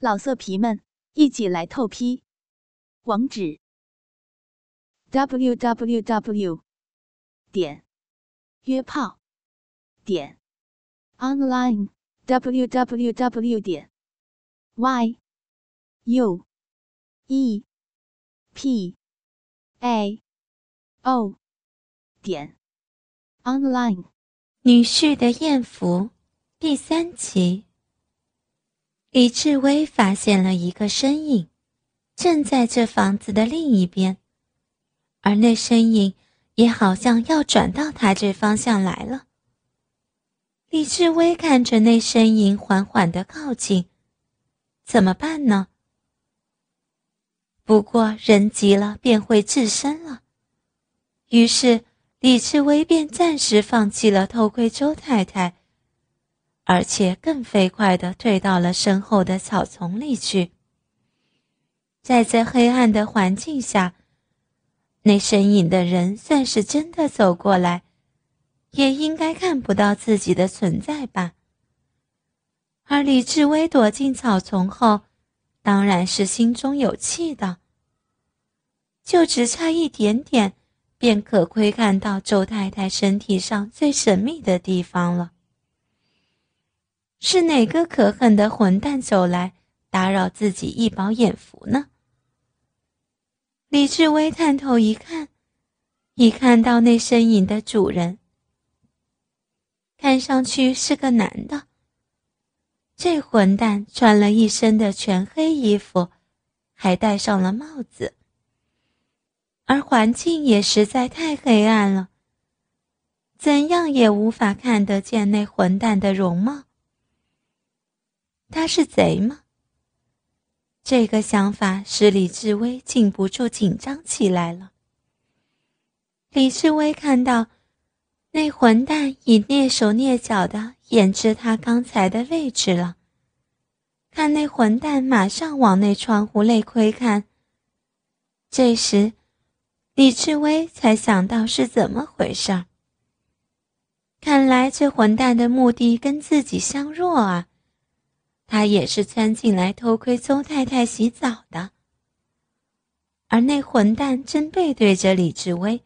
老色皮们，一起来透批！网址：w w w 点约炮点 online w w w 点 y u e p a o 点 online。女婿的艳福第三集。李志威发现了一个身影，正在这房子的另一边，而那身影也好像要转到他这方向来了。李志威看着那身影缓缓的靠近，怎么办呢？不过人急了便会自身了，于是李志威便暂时放弃了偷窥周太太。而且更飞快地退到了身后的草丛里去。在这黑暗的环境下，那身影的人算是真的走过来，也应该看不到自己的存在吧。而李志威躲进草丛后，当然是心中有气的。就只差一点点，便可窥看到周太太身体上最神秘的地方了。是哪个可恨的混蛋走来打扰自己一饱眼福呢？李志威探头一看，一看到那身影的主人，看上去是个男的。这混蛋穿了一身的全黑衣服，还戴上了帽子，而环境也实在太黑暗了，怎样也无法看得见那混蛋的容貌。他是贼吗？这个想法使李志威禁不住紧张起来了。李志威看到那混蛋已蹑手蹑脚的掩制他刚才的位置了，看那混蛋马上往那窗户内窥看。这时，李志威才想到是怎么回事儿看来这混蛋的目的跟自己相若啊！他也是钻进来偷窥邹太太洗澡的，而那混蛋正背对着李志威，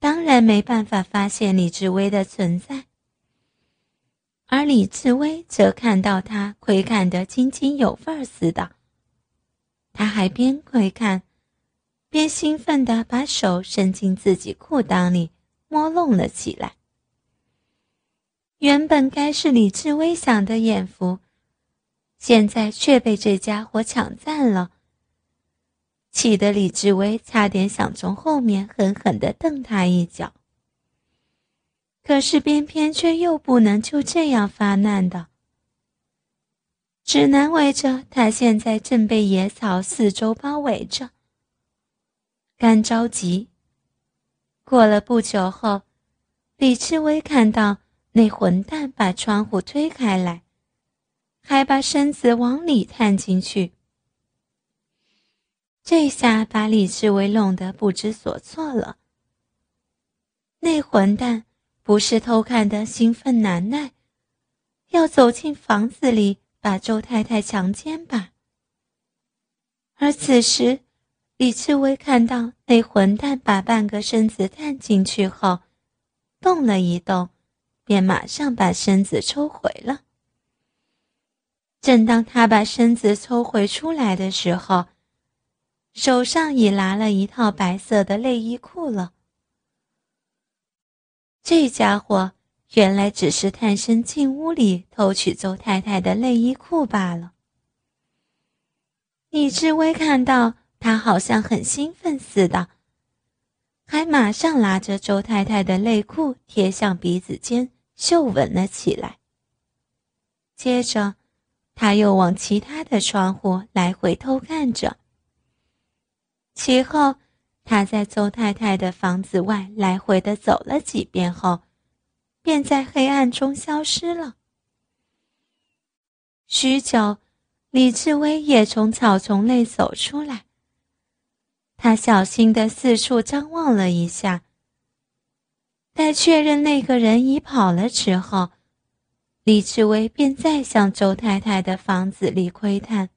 当然没办法发现李志威的存在。而李志威则看到他窥看得津津有味儿似的，他还边窥看，边兴奋地把手伸进自己裤裆里摸弄了起来。原本该是李志威想的眼福。现在却被这家伙抢占了，气得李志威差点想从后面狠狠地瞪他一脚。可是偏偏却又不能就这样发难的，只难为着他现在正被野草四周包围着，干着急。过了不久后，李志威看到那混蛋把窗户推开来。还把身子往里探进去，这下把李志威弄得不知所措了。那混蛋不是偷看的兴奋难耐，要走进房子里把周太太强奸吧？而此时，李志威看到那混蛋把半个身子探进去后，动了一动，便马上把身子抽回了。正当他把身子抽回出来的时候，手上已拿了一套白色的内衣裤了。这家伙原来只是探身进屋里偷取周太太的内衣裤罢了。李志威看到他好像很兴奋似的，还马上拿着周太太的内裤贴向鼻子尖嗅闻了起来，接着。他又往其他的窗户来回偷看着。其后，他在邹太太的房子外来回的走了几遍后，便在黑暗中消失了。许久，李志威也从草丛内走出来。他小心的四处张望了一下，待确认那个人已跑了之后。李志威便再向周太太的房子里窥探，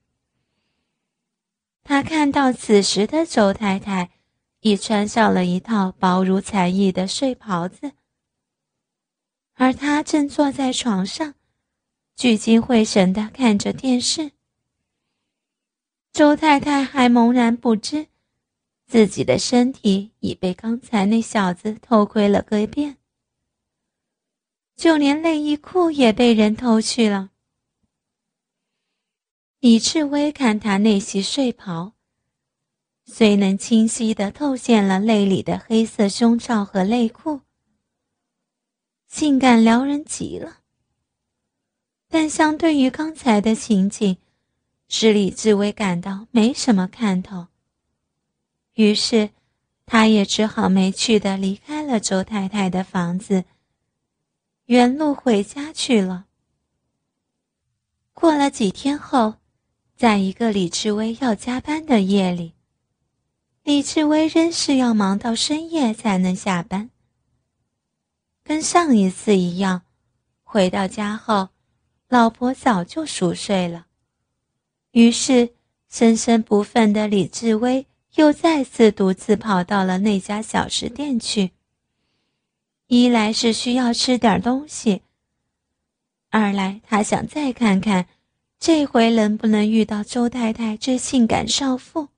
他看到此时的周太太已穿上了一套薄如蝉翼的睡袍子，而他正坐在床上，聚精会神地看着电视。周太太还茫然不知，自己的身体已被刚才那小子偷窥了个遍，就连内衣裤也被人偷去了。李志威看他那袭睡袍，虽能清晰地透现了内里的黑色胸罩和内裤，性感撩人极了。但相对于刚才的情景，使李志威感到没什么看头。于是，他也只好没趣的离开了周太太的房子，原路回家去了。过了几天后。在一个李志威要加班的夜里，李志威仍是要忙到深夜才能下班。跟上一次一样，回到家后，老婆早就熟睡了。于是，深深不忿的李志威又再次独自跑到了那家小食店去。一来是需要吃点东西，二来他想再看看。这回能不能遇到周太太这性感少妇？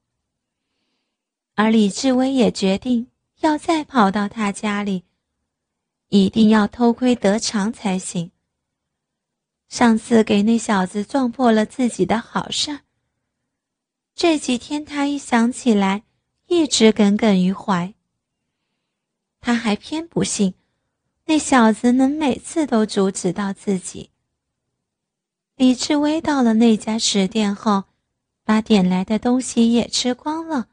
而李志威也决定要再跑到他家里，一定要偷窥得偿才行。上次给那小子撞破了自己的好事儿，这几天他一想起来，一直耿耿于怀。他还偏不信，那小子能每次都阻止到自己。李志威到了那家食店后，把点来的东西也吃光了，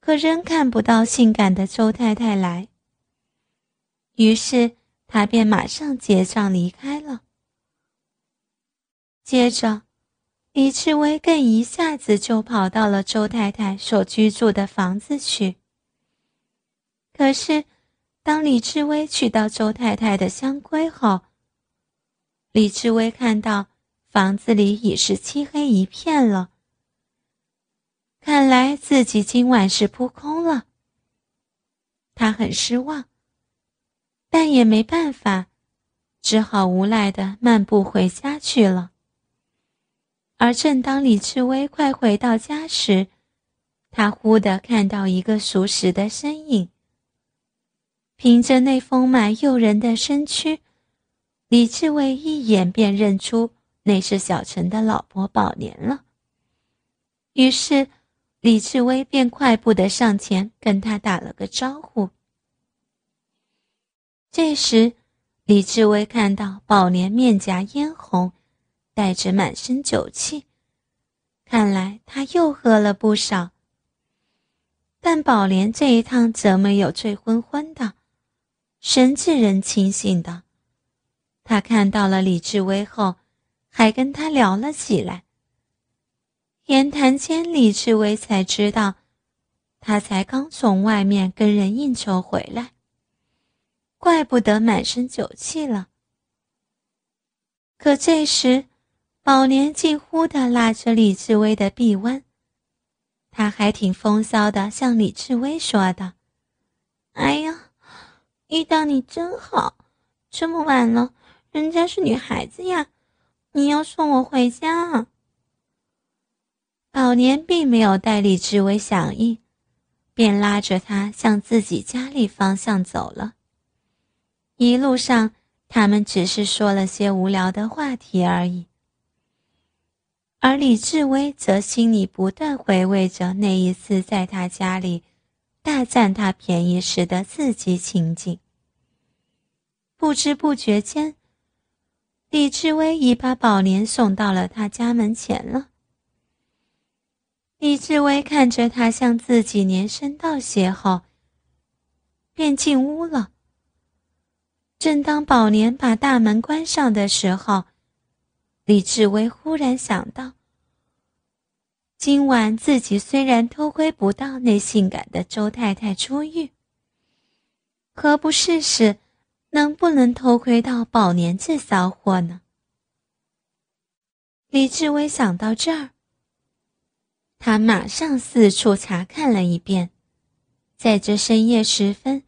可仍看不到性感的周太太来。于是他便马上结账离开了。接着，李志威更一下子就跑到了周太太所居住的房子去。可是，当李志威去到周太太的香闺后，李志威看到房子里已是漆黑一片了，看来自己今晚是扑空了。他很失望，但也没办法，只好无奈的漫步回家去了。而正当李志威快回到家时，他忽地看到一个熟识的身影，凭着那丰满诱人的身躯。李志伟一眼便认出那是小陈的老婆宝莲了。于是，李志威便快步的上前跟他打了个招呼。这时，李志威看到宝莲面颊嫣红，带着满身酒气，看来他又喝了不少。但宝莲这一趟则没有醉昏昏的，神智人清醒的。他看到了李志威后，还跟他聊了起来。言谈间，李志威才知道，他才刚从外面跟人应酬回来，怪不得满身酒气了。可这时，宝莲近乎的拉着李志威的臂弯，他还挺风骚的，向李志威说道：“哎呀，遇到你真好，这么晚了。”人家是女孩子呀，你要送我回家！宝年并没有待李志伟响应，便拉着他向自己家里方向走了。一路上，他们只是说了些无聊的话题而已。而李志威则心里不断回味着那一次在他家里大占他便宜时的刺激情景。不知不觉间。李志威已把宝莲送到了他家门前了。李志威看着他向自己连声道谢后，便进屋了。正当宝莲把大门关上的时候，李志威忽然想到：今晚自己虽然偷窥不到那性感的周太太出狱，何不试试？能不能偷窥到宝年这骚货呢？李志威想到这儿，他马上四处查看了一遍，在这深夜时分，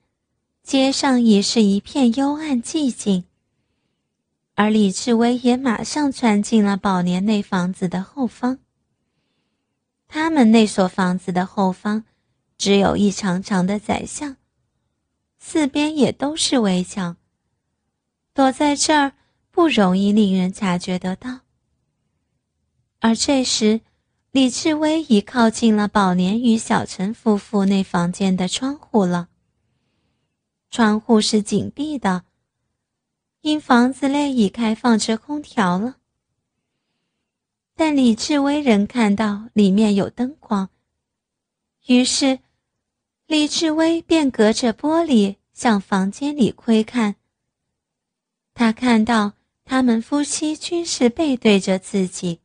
街上已是一片幽暗寂静。而李志威也马上窜进了宝莲那房子的后方。他们那所房子的后方，只有一长长的窄巷，四边也都是围墙。躲在这儿不容易令人察觉得到。而这时，李志威已靠近了宝莲与小陈夫妇那房间的窗户了。窗户是紧闭的。因房子内已开放着空调了，但李志威仍看到里面有灯光。于是，李志威便隔着玻璃向房间里窥看。他看到他们夫妻均是背对着自己，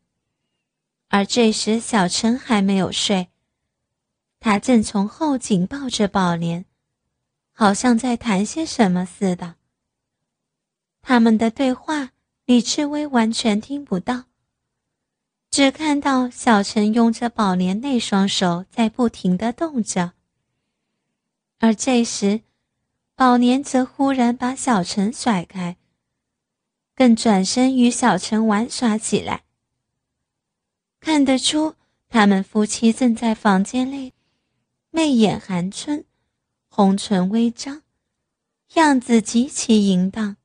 而这时小陈还没有睡，他正从后紧抱着宝莲，好像在谈些什么似的。他们的对话，李志威完全听不到，只看到小陈拥着宝莲那双手在不停的动着。而这时，宝莲则忽然把小陈甩开，更转身与小陈玩耍起来。看得出，他们夫妻正在房间内，媚眼含春，红唇微张，样子极其淫荡。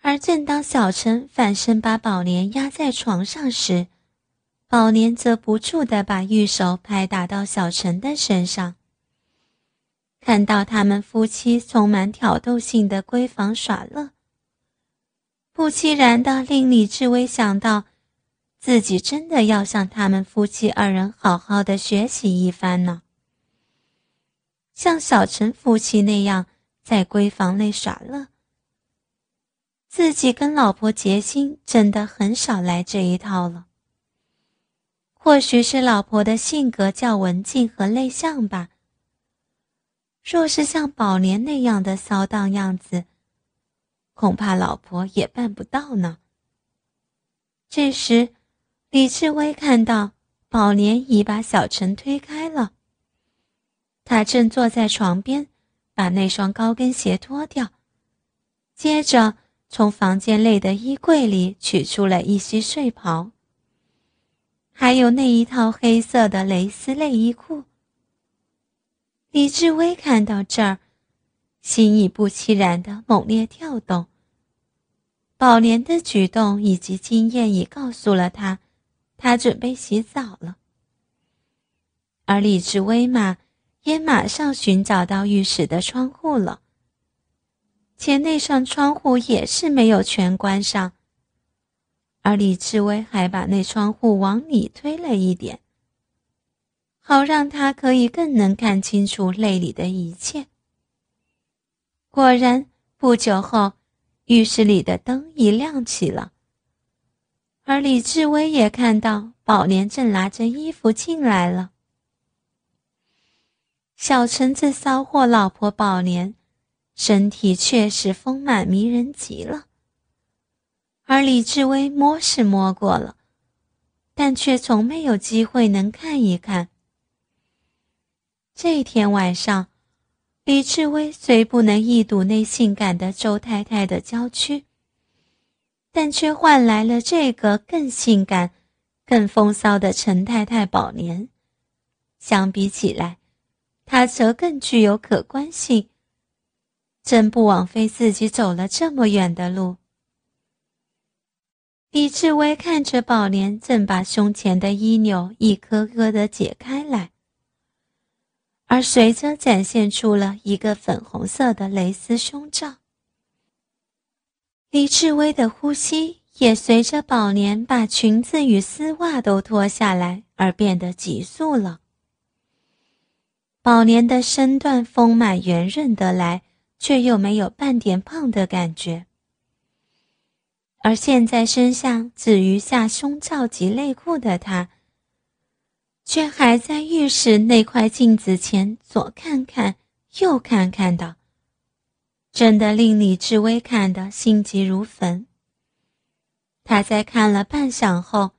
而正当小陈反身把宝莲压在床上时，宝莲则不住地把玉手拍打到小陈的身上。看到他们夫妻充满挑逗性的闺房耍乐，不期然的令李志威想到，自己真的要向他们夫妻二人好好的学习一番呢。像小陈夫妻那样在闺房内耍乐。自己跟老婆结亲，真的很少来这一套了。或许是老婆的性格较文静和内向吧。若是像宝莲那样的骚荡样子，恐怕老婆也办不到呢。这时，李志威看到宝莲已把小陈推开了，他正坐在床边，把那双高跟鞋脱掉，接着。从房间内的衣柜里取出了一袭睡袍，还有那一套黑色的蕾丝内衣裤。李志威看到这儿，心已不期然的猛烈跳动。宝莲的举动以及经验已告诉了他，他准备洗澡了。而李志威嘛，也马上寻找到浴室的窗户了。且那扇窗户也是没有全关上，而李志威还把那窗户往里推了一点，好让他可以更能看清楚内里的一切。果然，不久后，浴室里的灯已亮起了，而李志威也看到宝莲正拿着衣服进来了。小陈子骚货老婆宝莲。身体确实丰满迷人极了，而李志威摸是摸过了，但却从没有机会能看一看。这天晚上，李志威虽不能一睹那性感的周太太的娇躯，但却换来了这个更性感、更风骚的陈太太宝莲。相比起来，她则更具有可观性。真不枉费自己走了这么远的路。李志威看着宝莲，正把胸前的衣纽一颗颗的解开来，而随着展现出了一个粉红色的蕾丝胸罩。李志威的呼吸也随着宝莲把裙子与丝袜都脱下来而变得急速了。宝莲的身段丰满圆润得来。却又没有半点胖的感觉，而现在身上只余下胸罩及内裤的她，却还在浴室那块镜子前左看看右看看的，真的令李志威看得心急如焚。他在看了半晌后，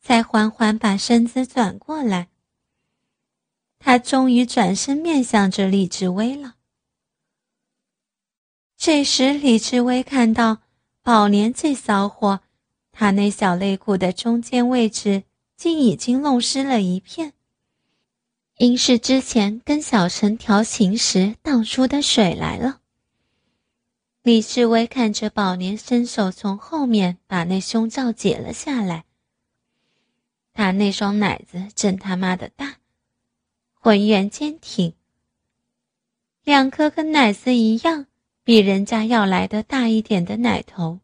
才缓缓把身子转过来。他终于转身面向着李志威了。这时，李志威看到宝莲这骚货，他那小内裤的中间位置竟已经弄湿了一片，应是之前跟小陈调情时荡出的水来了。李世威看着宝莲伸手从后面把那胸罩解了下来，他那双奶子真他妈的大。浑圆坚挺，两颗跟奶子一样，比人家要来的大一点的奶头，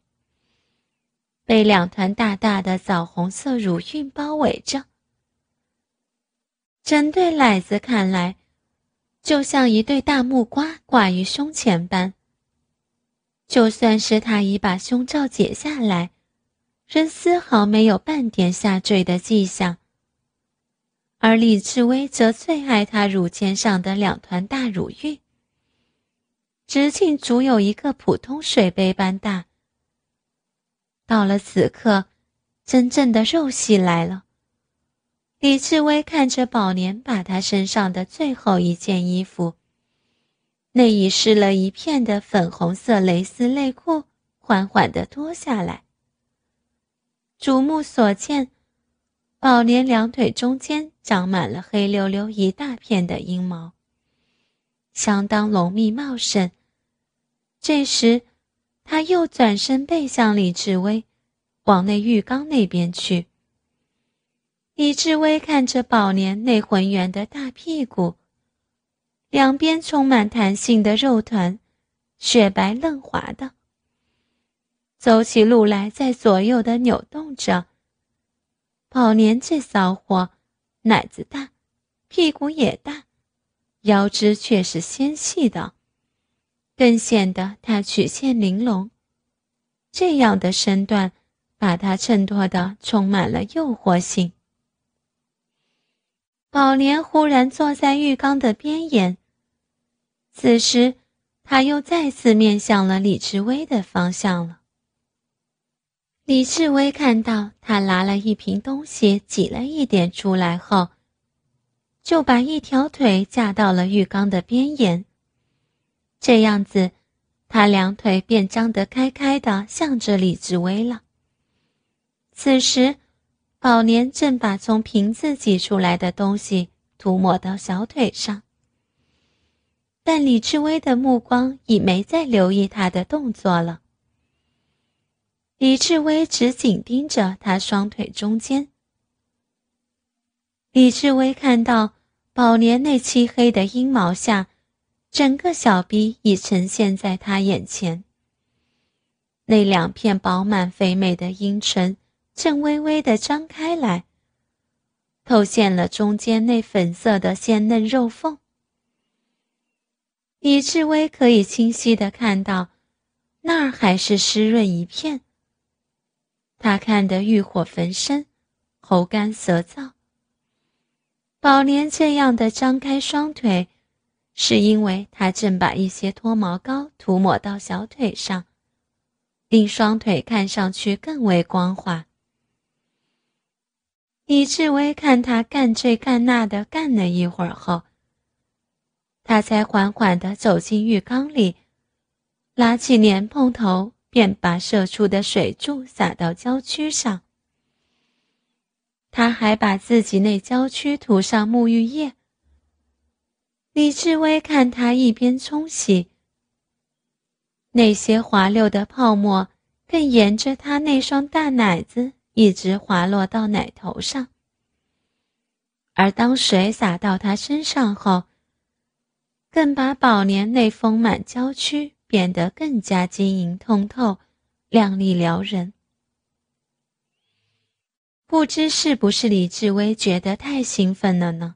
被两团大大的枣红色乳晕包围着。整对奶子看来，就像一对大木瓜挂于胸前般。就算是他已把胸罩解下来，仍丝毫没有半点下坠的迹象。而李志威则最爱他乳尖上的两团大乳晕，直径足有一个普通水杯般大。到了此刻，真正的肉戏来了。李志威看着宝莲把他身上的最后一件衣服——那已湿了一片的粉红色蕾丝内裤，缓缓地脱下来，瞩目所见。宝莲两腿中间长满了黑溜溜一大片的阴毛，相当浓密茂盛。这时，他又转身背向李志威，往那浴缸那边去。李志威看着宝莲那浑圆的大屁股，两边充满弹性的肉团，雪白嫩滑的，走起路来在左右的扭动着。宝莲这骚货，奶子大，屁股也大，腰肢却是纤细的，更显得她曲线玲珑。这样的身段，把她衬托的充满了诱惑性。宝莲忽然坐在浴缸的边沿，此时，他又再次面向了李志威的方向了。李志威看到他拿了一瓶东西，挤了一点出来后，就把一条腿架到了浴缸的边沿。这样子，他两腿便张得开开的，向着李志威了。此时，宝莲正把从瓶子挤出来的东西涂抹到小腿上，但李志威的目光已没再留意他的动作了。李志威只紧盯着他双腿中间。李志威看到宝莲那漆黑的阴毛下，整个小臂已呈现在他眼前。那两片饱满肥美的阴唇正微微的张开来，透现了中间那粉色的鲜嫩肉缝。李志威可以清晰的看到，那儿还是湿润一片。他看得欲火焚身，喉干舌燥。宝莲这样的张开双腿，是因为他正把一些脱毛膏涂抹到小腿上，令双腿看上去更为光滑。李志威看他干这干那的干了一会儿后，他才缓缓地走进浴缸里，拿起莲蓬头。便把射出的水柱洒到郊区上。他还把自己那郊区涂上沐浴液。李志威看他一边冲洗，那些滑溜的泡沫更沿着他那双大奶子一直滑落到奶头上。而当水洒到他身上后，更把宝莲那丰满娇躯。变得更加晶莹通透、亮丽撩人。不知是不是李志威觉得太兴奋了呢？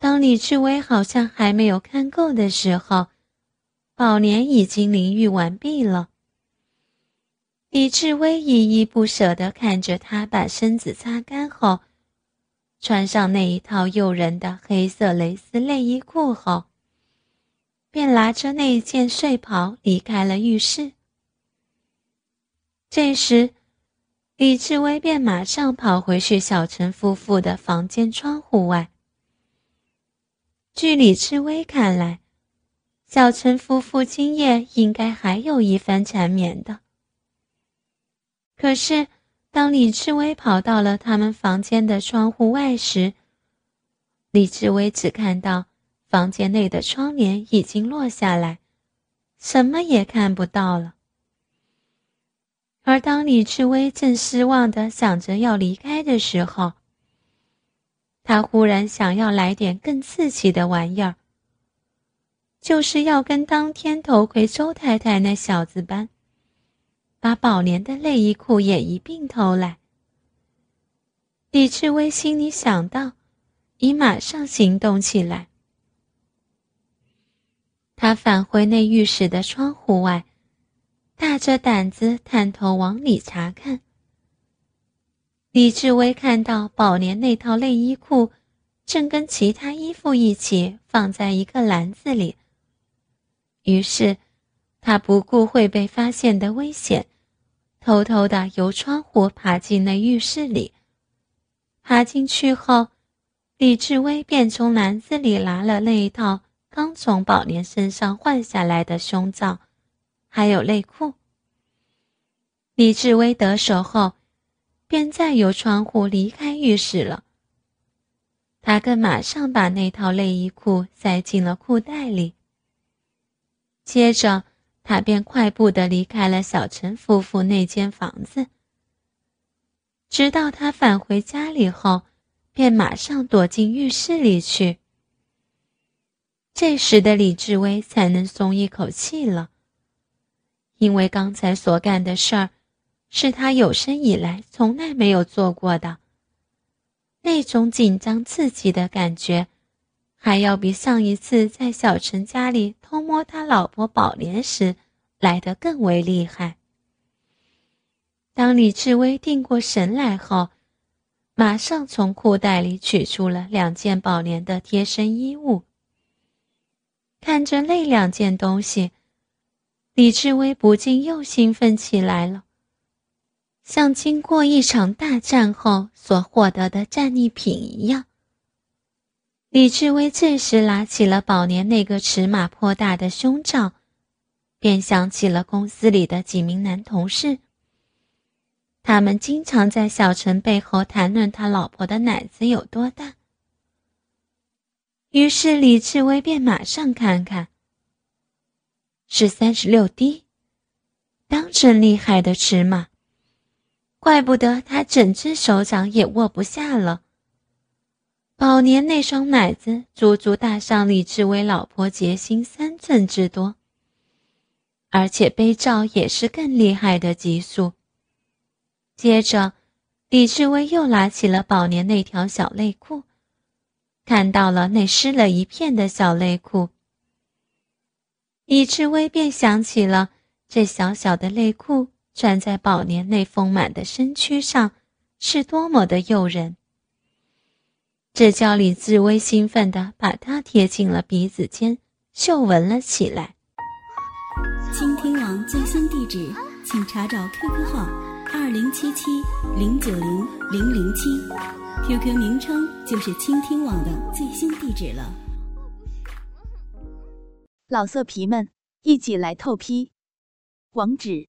当李志威好像还没有看够的时候，宝莲已经淋浴完毕了。李志威依依不舍地看着他把身子擦干后，穿上那一套诱人的黑色蕾丝内衣裤后。便拿着那一件睡袍离开了浴室。这时，李志威便马上跑回去小陈夫妇的房间窗户外。据李志威看来，小陈夫妇今夜应该还有一番缠绵的。可是，当李志威跑到了他们房间的窗户外时，李志威只看到房间内的窗帘已经落下来，什么也看不到了。而当李志威正失望的想着要离开的时候，他忽然想要来点更刺激的玩意儿，就是要跟当天头盔周太太那小子般，把宝莲的内衣裤也一并偷来。李志威心里想到。已马上行动起来。他返回那浴室的窗户外，大着胆子探头往里查看。李志威看到宝莲那套内衣裤正跟其他衣服一起放在一个篮子里，于是他不顾会被发现的危险，偷偷的由窗户爬进那浴室里。爬进去后。李志威便从篮子里拿了那一套刚从宝莲身上换下来的胸罩，还有内裤。李志威得手后，便再由窗户离开浴室了。他更马上把那套内衣裤塞进了裤袋里。接着，他便快步的离开了小陈夫妇那间房子，直到他返回家里后。便马上躲进浴室里去。这时的李志威才能松一口气了，因为刚才所干的事儿，是他有生以来从来没有做过的。那种紧张刺激的感觉，还要比上一次在小陈家里偷摸他老婆宝莲时来得更为厉害。当李志威定过神来后，马上从裤袋里取出了两件宝莲的贴身衣物。看着那两件东西，李志威不禁又兴奋起来了，像经过一场大战后所获得的战利品一样。李志威这时拿起了宝莲那个尺码颇大的胸罩，便想起了公司里的几名男同事。他们经常在小陈背后谈论他老婆的奶子有多大。于是李志威便马上看看，是三十六 D，当真厉害的尺码，怪不得他整只手掌也握不下了。宝年那双奶子足足大上李志威老婆结心三寸之多，而且杯罩也是更厉害的级数。接着，李志威又拿起了宝年那条小内裤，看到了那湿了一片的小内裤，李志威便想起了这小小的内裤站在宝年那丰满的身躯上是多么的诱人。这叫李志威兴奋地把它贴进了鼻子间，嗅闻了起来。倾听网最新地址，请查找 QQ 号。二零七七零九零零零七，QQ 名称就是倾听网的最新地址了。老色皮们，一起来透批！网址